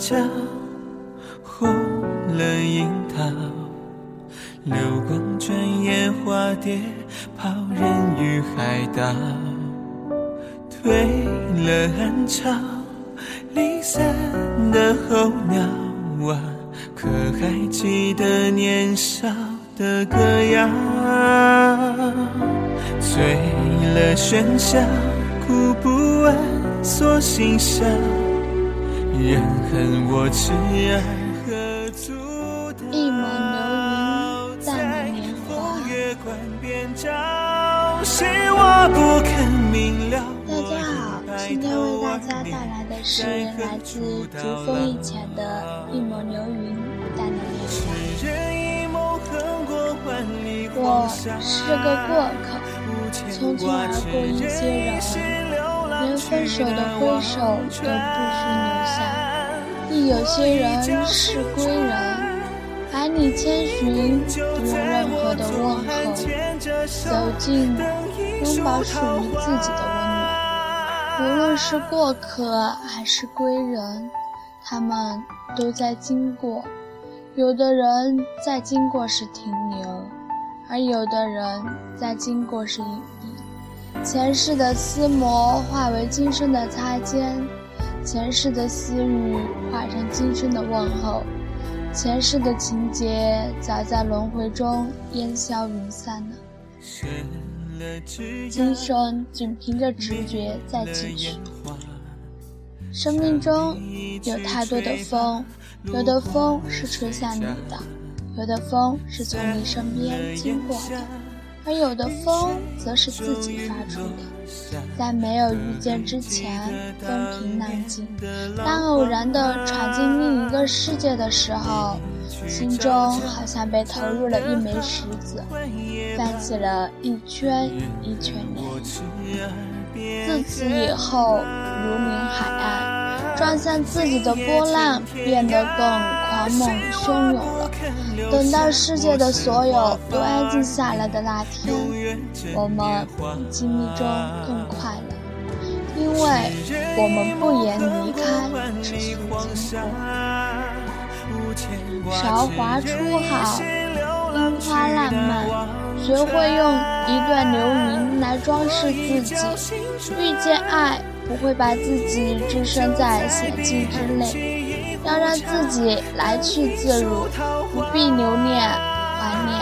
角，红了樱桃，流光转眼化蝶，抛人于海岛。退了暗潮，离散的候鸟啊，可还记得年少的歌谣？醉了喧嚣，哭不完，索性笑。人恨我痴爱何足道？一抹流云淡了年华。大家好，今天为大家带来的是来自竹风以前的《一抹流云淡了年华》。我是个过客，匆匆而过一些人，连分手的挥手都不需留下。亦有些人是归人，百里千寻不用任何的问候，走进拥抱属于自己的温暖。无论是过客还是归人，他们都在经过。有的人在经过时停留，而有的人在经过时隐匿。前世的思磨化为今生的擦肩，前世的私语化成今生的问候，前世的情节早在轮回中烟消云散了。今生仅凭着直觉在继续。生命中有太多的风，有的风是吹向你的，有的风是从你身边经过的，而有的风则是自己发出的。在没有遇见之前，风平浪静；当偶然的闯进另一个世界的时候。心中好像被投入了一枚石子，泛起了一圈一圈涟漪。自此以后，如临海岸，撞向自己的波浪变得更狂猛汹涌。等到世界的所有都安静下来的那天，我们比经历中更快乐，因为我们不言离开，只诉经过。韶华初好，樱花烂漫，学会用一段流云来装饰自己。遇见爱，不会把自己置身在险境之内，要让自己来去自如，不必留恋怀念。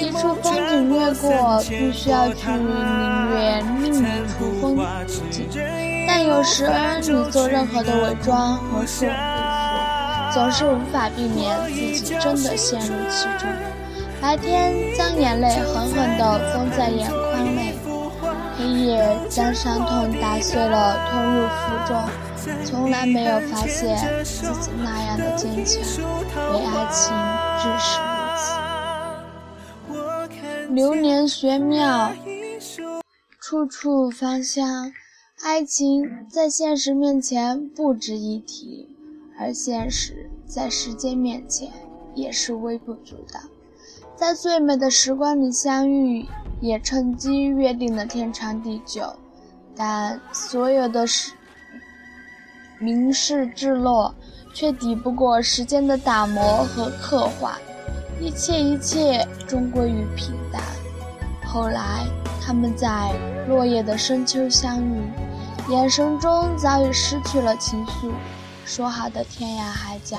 一处风景掠过，必须要去领略另一处风景，但有时你做任何的伪装和束缚。总是无法避免自己真的陷入其中。白天将眼泪狠狠地封在眼眶内，黑夜将伤痛打碎了吞入腹中，从来没有发现自己那样的坚强。为爱情至是如此。流年玄妙，处处芳香。爱情在现实面前不值一提。而现实在时间面前也是微不足道，在最美的时光里相遇，也趁机约定了天长地久。但所有的事明示至落，却抵不过时间的打磨和刻画，一切一切终归于平淡。后来，他们在落叶的深秋相遇，眼神中早已失去了情愫。说好的天涯海角、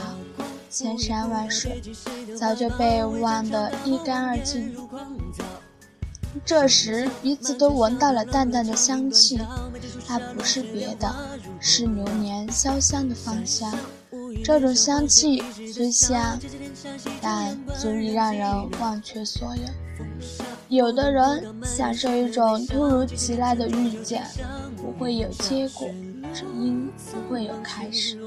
千山万水，早就被忘得一干二净。这时，彼此都闻到了淡淡的香气，那不是别的，是流年潇湘的芳香。这种香气虽香，但足以让人忘却所有。有的人享受一种突如其来的遇见，不会有结果。只因不会有开始，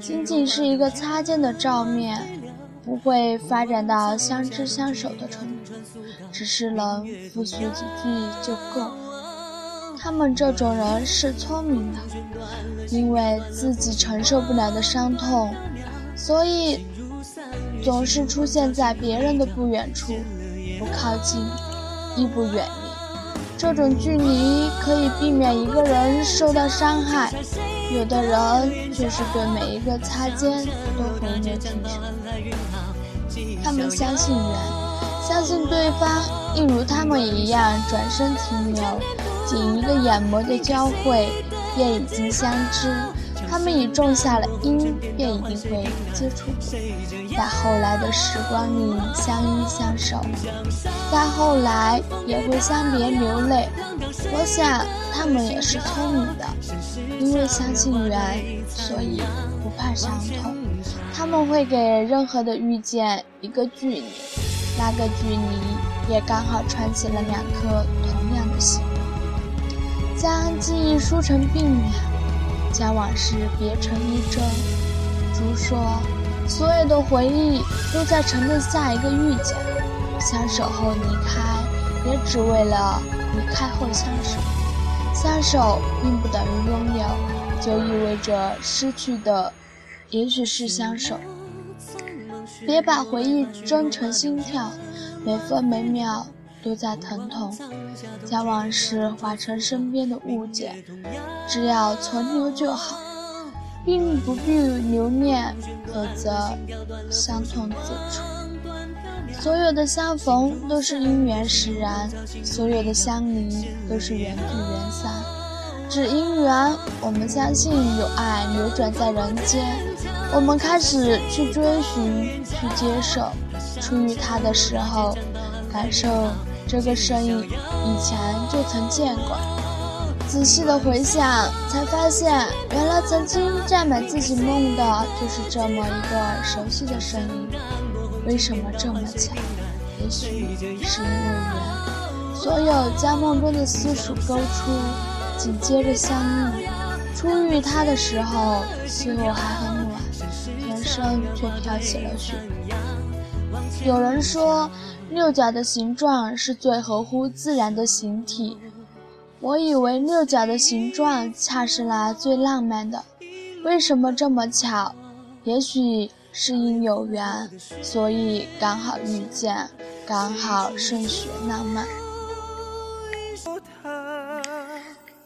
仅仅是一个擦肩的照面，不会发展到相知相守的程度，只是能复述几句就够。他们这种人是聪明的，因为自己承受不了的伤痛，所以总是出现在别人的不远处，不靠近，亦不远离。这种距离可以避免一个人受到伤害，有的人却是对每一个擦肩都回眸提手。他们相信缘，相信对方，一如他们一样转身停留，仅一个眼眸的交汇，便已经相知。他们已种下了因，便一定会接触，在后来的时光里相依相守，在后来也会相别流泪。我想他们也是聪明的，因为相信缘，所以不怕伤痛。他们会给任何的遇见一个距离，那个距离也刚好串起了两颗同样的心，将记忆梳成鬓秒。将往事别成一针。竹说：“所有的回忆都在沉淀下一个遇见。相守后离开，也只为了离开后相守。相守并不等于拥有，就意味着失去的，也许是相守。别把回忆装成心跳，每分每秒。”都在疼痛，将往事化成身边的物件，只要存留就好，并不必留念，否则伤痛自处。所有的相逢都是因缘使然，所有的相离都是缘聚缘散。只因缘，我们相信有爱流转在人间，我们开始去追寻，去接受。初遇他的时候，感受。这个身影以前就曾见过，仔细的回想，才发现原来曾经占满自己梦的就是这么一个熟悉的声音。为什么这么巧？也许是因为缘。所有将梦中的私塾勾出，紧接着相遇。初遇他的时候，气候还很暖，全身却飘起了雪。有人说。六角的形状是最合乎自然的形体，我以为六角的形状恰是那最浪漫的。为什么这么巧？也许是因有缘，所以刚好遇见，刚好甚许浪漫。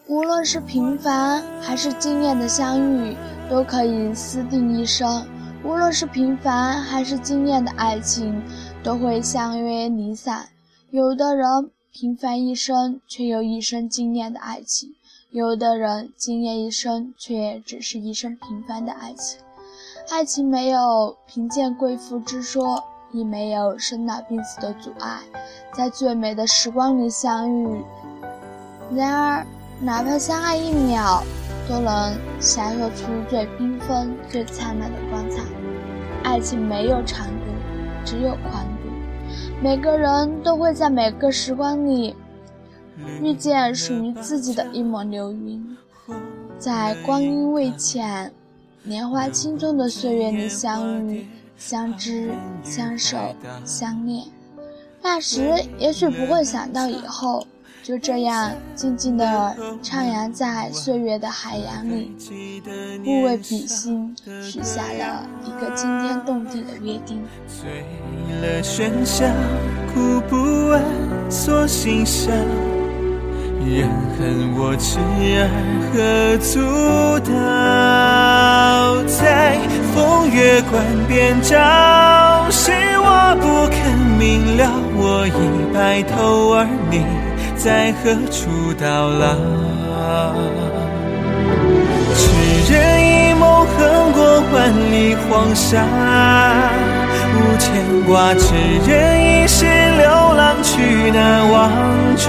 无论是平凡还是惊艳的相遇，都可以私定一生。无论是平凡还是惊艳的爱情。都会相约离散。有的人平凡一生，却有一生惊艳的爱情；有的人惊艳一生，却只是一生平凡的爱情。爱情没有贫贱贵妇之说，亦没有生老病死的阻碍，在最美的时光里相遇。然而，哪怕相爱一秒，都能闪烁出最缤纷、最灿烂的光彩。爱情没有长度，只有宽度。每个人都会在每个时光里遇见属于自己的一抹流云，在光阴未浅、年华轻松的岁月里相遇、相知、相守、相恋。那时也许不会想到以后。就这样静静地徜徉在岁月的海洋里，不为比心，许下了一个惊天动地的约定。醉了喧嚣，哭不完锁心笑，人恨我痴儿何足道？在风月关边照，是我不肯明了，我已白头，而你。在何处到老？痴人一梦，横过万里黄沙，无牵挂；痴人一世，流浪去那忘川。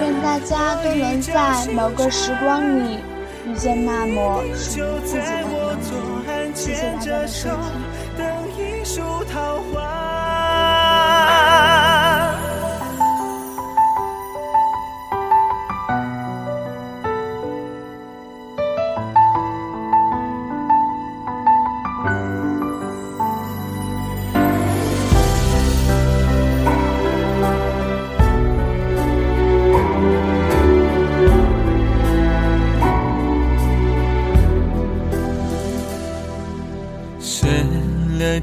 愿大家都能在某个时光里遇见那抹属于自己的云。谢谢大家的收听。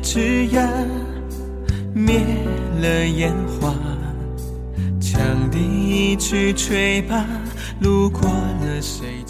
枝桠灭了烟花，羌笛一曲吹罢，路过了谁？